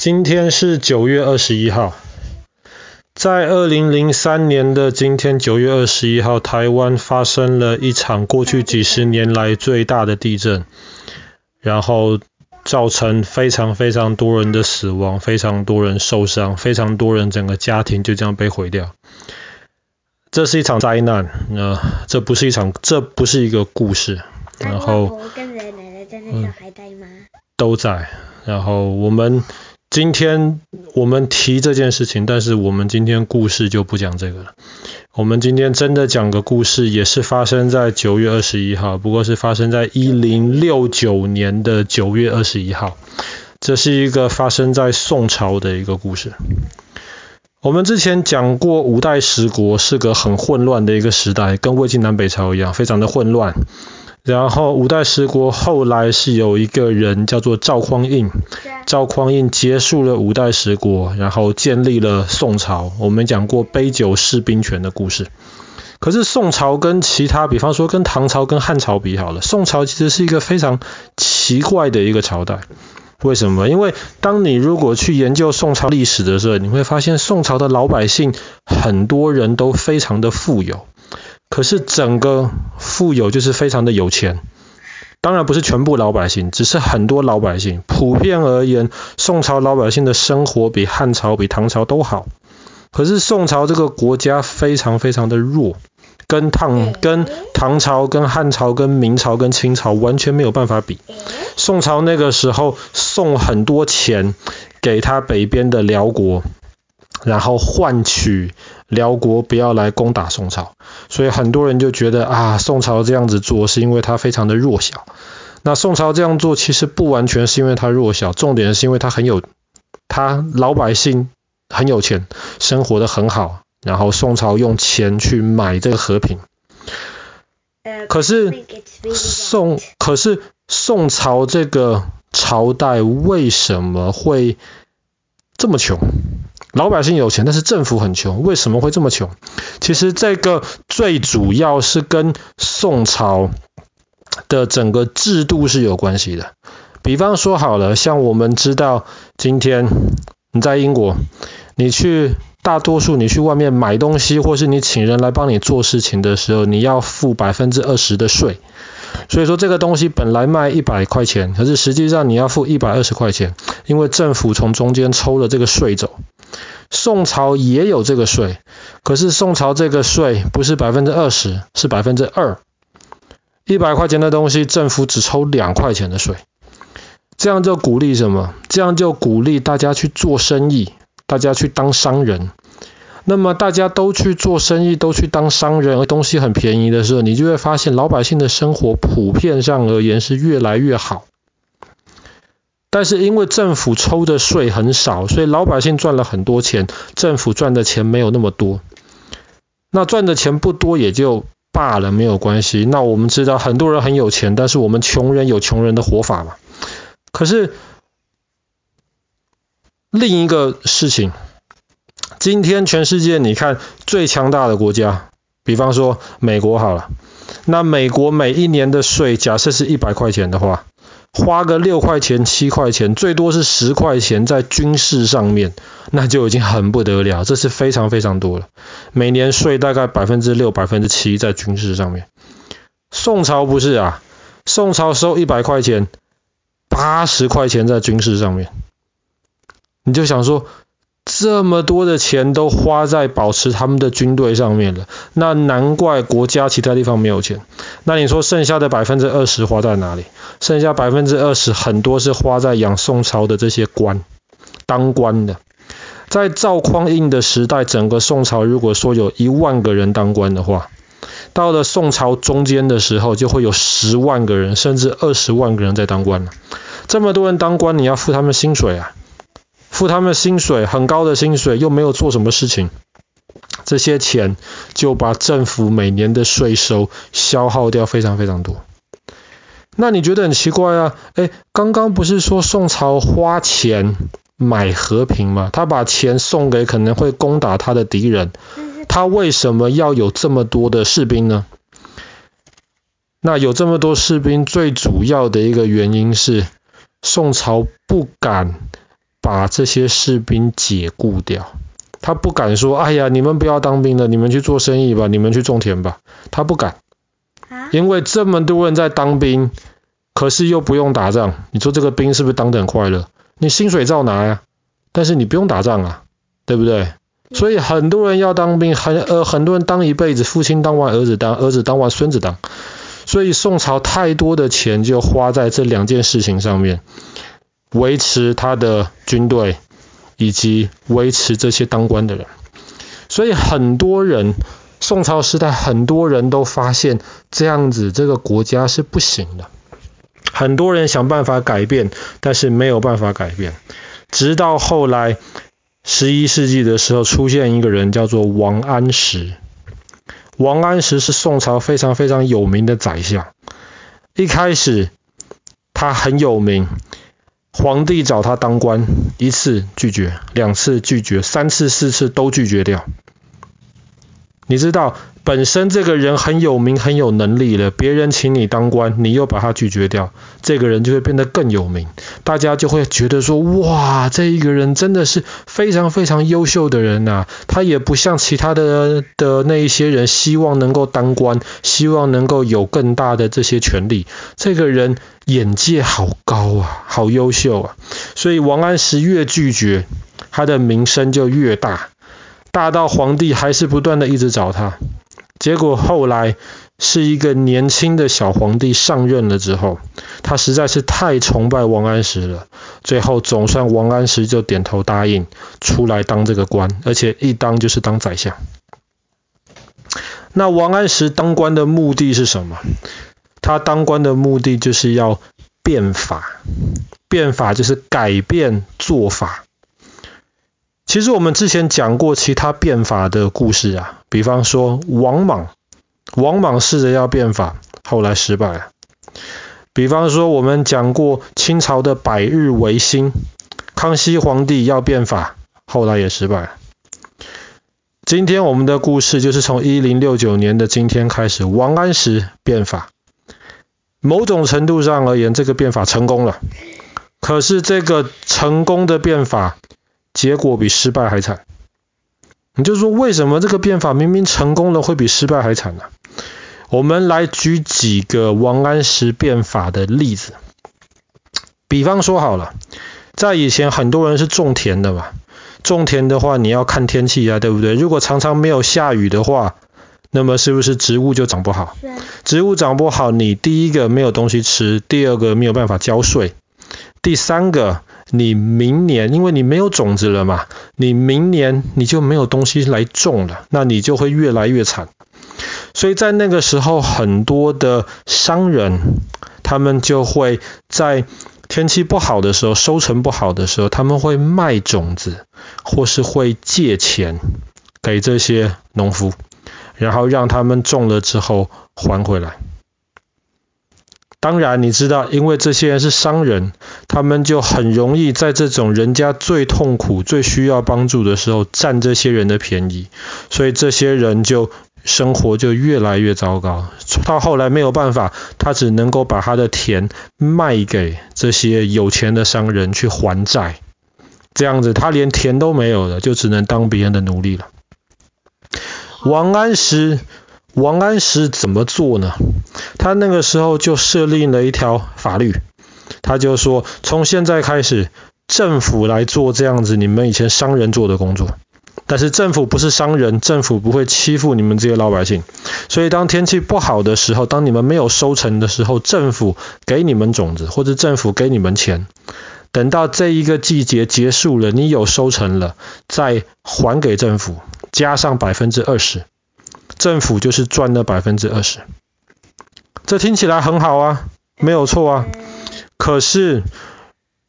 今天是九月二十一号，在二零零三年的今天九月二十一号，台湾发生了一场过去几十年来最大的地震，然后造成非常非常多人的死亡，非常多人受伤，非常多人整个家庭就这样被毁掉。这是一场灾难，呃，这不是一场，这不是一个故事。然后，我跟奶奶在那时还在吗？都在。然后我们。今天我们提这件事情，但是我们今天故事就不讲这个了。我们今天真的讲个故事，也是发生在九月二十一号，不过是发生在一零六九年的九月二十一号。这是一个发生在宋朝的一个故事。我们之前讲过，五代十国是个很混乱的一个时代，跟魏晋南北朝一样，非常的混乱。然后五代十国后来是有一个人叫做赵匡胤，赵匡胤结束了五代十国，然后建立了宋朝。我们讲过杯酒释兵权的故事。可是宋朝跟其他，比方说跟唐朝跟汉朝比好了，宋朝其实是一个非常奇怪的一个朝代。为什么？因为当你如果去研究宋朝历史的时候，你会发现宋朝的老百姓很多人都非常的富有。可是整个富有就是非常的有钱，当然不是全部老百姓，只是很多老百姓。普遍而言，宋朝老百姓的生活比汉朝、比唐朝都好。可是宋朝这个国家非常非常的弱，跟唐、跟唐朝、跟汉朝、跟明朝、跟清朝完全没有办法比。宋朝那个时候送很多钱给他北边的辽国。然后换取辽国不要来攻打宋朝，所以很多人就觉得啊，宋朝这样子做是因为他非常的弱小。那宋朝这样做其实不完全是因为他弱小，重点是因为他很有，他老百姓很有钱，生活得很好。然后宋朝用钱去买这个和平。可是宋，可是宋朝这个朝代为什么会这么穷？老百姓有钱，但是政府很穷，为什么会这么穷？其实这个最主要是跟宋朝的整个制度是有关系的。比方说好了，像我们知道，今天你在英国，你去大多数你去外面买东西，或是你请人来帮你做事情的时候，你要付百分之二十的税。所以说这个东西本来卖一百块钱，可是实际上你要付一百二十块钱，因为政府从中间抽了这个税走。宋朝也有这个税，可是宋朝这个税不是百分之二十，是百分之二。一百块钱的东西，政府只抽两块钱的税。这样就鼓励什么？这样就鼓励大家去做生意，大家去当商人。那么大家都去做生意，都去当商人，而东西很便宜的时候，你就会发现老百姓的生活普遍上而言是越来越好。但是因为政府抽的税很少，所以老百姓赚了很多钱，政府赚的钱没有那么多。那赚的钱不多也就罢了，没有关系。那我们知道很多人很有钱，但是我们穷人有穷人的活法嘛。可是另一个事情。今天全世界你看最强大的国家，比方说美国好了，那美国每一年的税，假设是一百块钱的话，花个六块钱、七块钱，最多是十块钱在军事上面，那就已经很不得了，这是非常非常多了。每年税大概百分之六、百分之七在军事上面。宋朝不是啊，宋朝收一百块钱，八十块钱在军事上面，你就想说。这么多的钱都花在保持他们的军队上面了，那难怪国家其他地方没有钱。那你说剩下的百分之二十花在哪里？剩下百分之二十很多是花在养宋朝的这些官，当官的。在赵匡胤的时代，整个宋朝如果说有一万个人当官的话，到了宋朝中间的时候，就会有十万个人，甚至二十万个人在当官了。这么多人当官，你要付他们薪水啊？付他们薪水，很高的薪水，又没有做什么事情，这些钱就把政府每年的税收消耗掉非常非常多。那你觉得很奇怪啊？诶，刚刚不是说宋朝花钱买和平吗？他把钱送给可能会攻打他的敌人，他为什么要有这么多的士兵呢？那有这么多士兵，最主要的一个原因是宋朝不敢。把这些士兵解雇掉。他不敢说：“哎呀，你们不要当兵了，你们去做生意吧，你们去种田吧。”他不敢，因为这么多人在当兵，可是又不用打仗。你说这个兵是不是当得很快乐？你薪水照拿呀，但是你不用打仗啊，对不对？所以很多人要当兵，很呃很多人当一辈子，父亲当完儿子当，儿子当完孙子当。所以宋朝太多的钱就花在这两件事情上面，维持他的军队。以及维持这些当官的人，所以很多人，宋朝时代很多人都发现这样子这个国家是不行的，很多人想办法改变，但是没有办法改变，直到后来十一世纪的时候出现一个人叫做王安石，王安石是宋朝非常非常有名的宰相，一开始他很有名。皇帝找他当官，一次拒绝，两次拒绝，三次、四次都拒绝掉。你知道，本身这个人很有名、很有能力了，别人请你当官，你又把他拒绝掉，这个人就会变得更有名，大家就会觉得说：哇，这一个人真的是非常非常优秀的人呐！他也不像其他的的那一些人，希望能够当官，希望能够有更大的这些权利。这个人眼界好高啊，好优秀啊！所以王安石越拒绝，他的名声就越大。大到皇帝还是不断的一直找他，结果后来是一个年轻的小皇帝上任了之后，他实在是太崇拜王安石了，最后总算王安石就点头答应出来当这个官，而且一当就是当宰相。那王安石当官的目的是什么？他当官的目的就是要变法，变法就是改变做法。其实我们之前讲过其他变法的故事啊，比方说王莽，王莽试着要变法，后来失败了。比方说我们讲过清朝的百日维新，康熙皇帝要变法，后来也失败了。今天我们的故事就是从一零六九年的今天开始，王安石变法，某种程度上而言，这个变法成功了。可是这个成功的变法，结果比失败还惨，你就说为什么这个变法明明成功了，会比失败还惨呢？我们来举几个王安石变法的例子。比方说好了，在以前很多人是种田的嘛，种田的话你要看天气啊，对不对？如果常常没有下雨的话，那么是不是植物就长不好？植物长不好，你第一个没有东西吃，第二个没有办法交税，第三个。你明年，因为你没有种子了嘛，你明年你就没有东西来种了，那你就会越来越惨。所以在那个时候，很多的商人，他们就会在天气不好的时候，收成不好的时候，他们会卖种子，或是会借钱给这些农夫，然后让他们种了之后还回来。当然，你知道，因为这些人是商人，他们就很容易在这种人家最痛苦、最需要帮助的时候占这些人的便宜，所以这些人就生活就越来越糟糕。到后来没有办法，他只能够把他的田卖给这些有钱的商人去还债，这样子他连田都没有了，就只能当别人的奴隶了。王安石。王安石怎么做呢？他那个时候就设立了一条法律，他就说，从现在开始，政府来做这样子你们以前商人做的工作，但是政府不是商人，政府不会欺负你们这些老百姓。所以当天气不好的时候，当你们没有收成的时候，政府给你们种子，或者政府给你们钱，等到这一个季节结束了，你有收成了，再还给政府，加上百分之二十。政府就是赚了百分之二十，这听起来很好啊，没有错啊。可是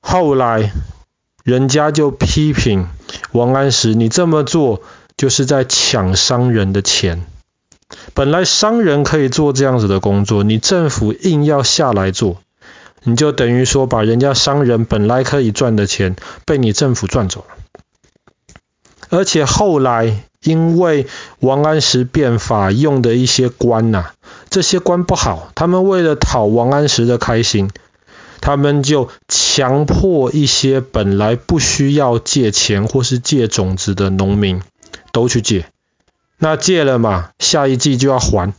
后来人家就批评王安石，你这么做就是在抢商人的钱。本来商人可以做这样子的工作，你政府硬要下来做，你就等于说把人家商人本来可以赚的钱被你政府赚走了。而且后来。因为王安石变法用的一些官呐、啊，这些官不好，他们为了讨王安石的开心，他们就强迫一些本来不需要借钱或是借种子的农民都去借。那借了嘛，下一季就要还，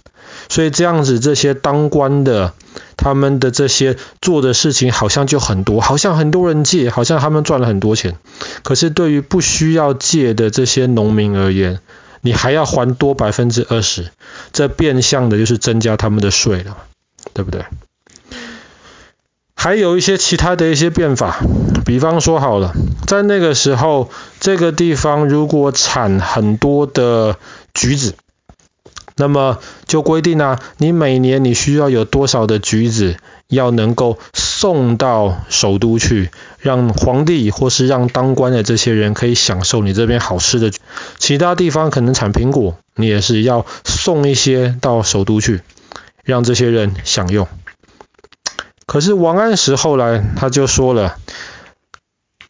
所以这样子这些当官的，他们的这些做的事情好像就很多，好像很多人借，好像他们赚了很多钱。可是对于不需要借的这些农民而言，你还要还多百分之二十，这变相的就是增加他们的税了，对不对？还有一些其他的一些变法，比方说好了，在那个时候，这个地方如果产很多的橘子，那么就规定啊，你每年你需要有多少的橘子，要能够送到首都去，让皇帝或是让当官的这些人可以享受你这边好吃的。其他地方可能产苹果，你也是要送一些到首都去，让这些人享用。可是王安石后来他就说了，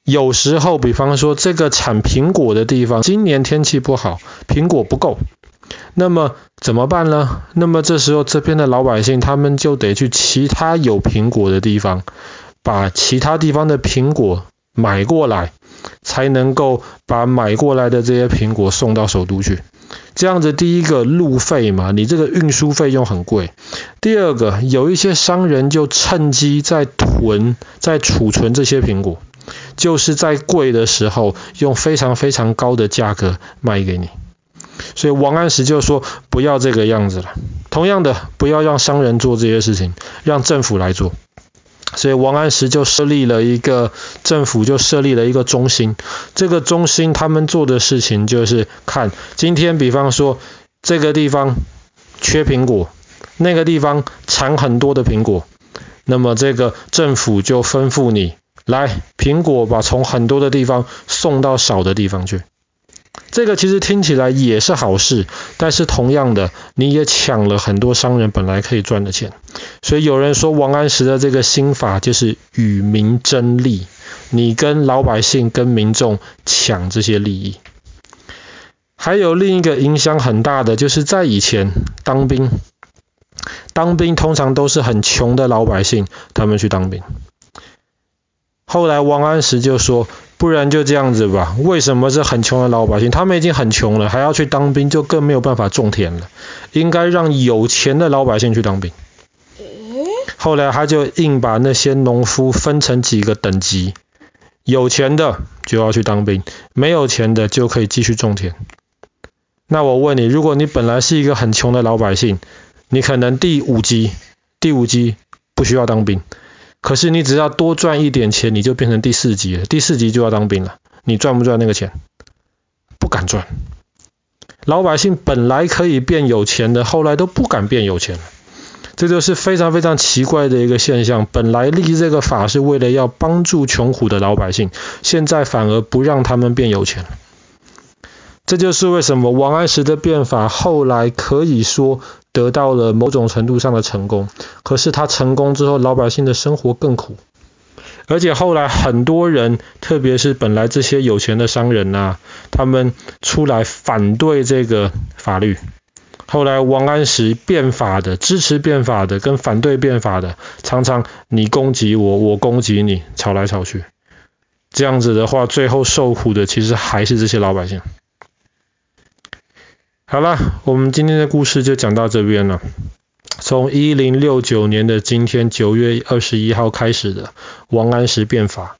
有时候，比方说这个产苹果的地方，今年天气不好，苹果不够，那么怎么办呢？那么这时候这边的老百姓他们就得去其他有苹果的地方，把其他地方的苹果买过来，才能够把买过来的这些苹果送到首都去。这样子，第一个路费嘛，你这个运输费用很贵。第二个，有一些商人就趁机在囤、在储存这些苹果，就是在贵的时候用非常非常高的价格卖给你。所以王安石就说不要这个样子了。同样的，不要让商人做这些事情，让政府来做。所以王安石就设立了一个政府，就设立了一个中心。这个中心他们做的事情就是看今天，比方说这个地方缺苹果，那个地方产很多的苹果，那么这个政府就吩咐你来，苹果把从很多的地方送到少的地方去。这个其实听起来也是好事，但是同样的，你也抢了很多商人本来可以赚的钱。所以有人说王安石的这个心法就是与民争利，你跟老百姓、跟民众抢这些利益。还有另一个影响很大的，就是在以前当兵，当兵通常都是很穷的老百姓，他们去当兵。后来王安石就说。不然就这样子吧。为什么是很穷的老百姓？他们已经很穷了，还要去当兵，就更没有办法种田了。应该让有钱的老百姓去当兵。后来他就硬把那些农夫分成几个等级，有钱的就要去当兵，没有钱的就可以继续种田。那我问你，如果你本来是一个很穷的老百姓，你可能第五级，第五级不需要当兵。可是你只要多赚一点钱，你就变成第四级了。第四级就要当兵了。你赚不赚那个钱？不敢赚。老百姓本来可以变有钱的，后来都不敢变有钱了。这就是非常非常奇怪的一个现象。本来立这个法是为了要帮助穷苦的老百姓，现在反而不让他们变有钱。这就是为什么王安石的变法后来可以说得到了某种程度上的成功，可是他成功之后，老百姓的生活更苦，而且后来很多人，特别是本来这些有钱的商人呐、他们出来反对这个法律。后来王安石变法的、支持变法的跟反对变法的，常常你攻击我，我攻击你，吵来吵去。这样子的话，最后受苦的其实还是这些老百姓。好了，我们今天的故事就讲到这边了。从一零六九年的今天九月二十一号开始的王安石变法，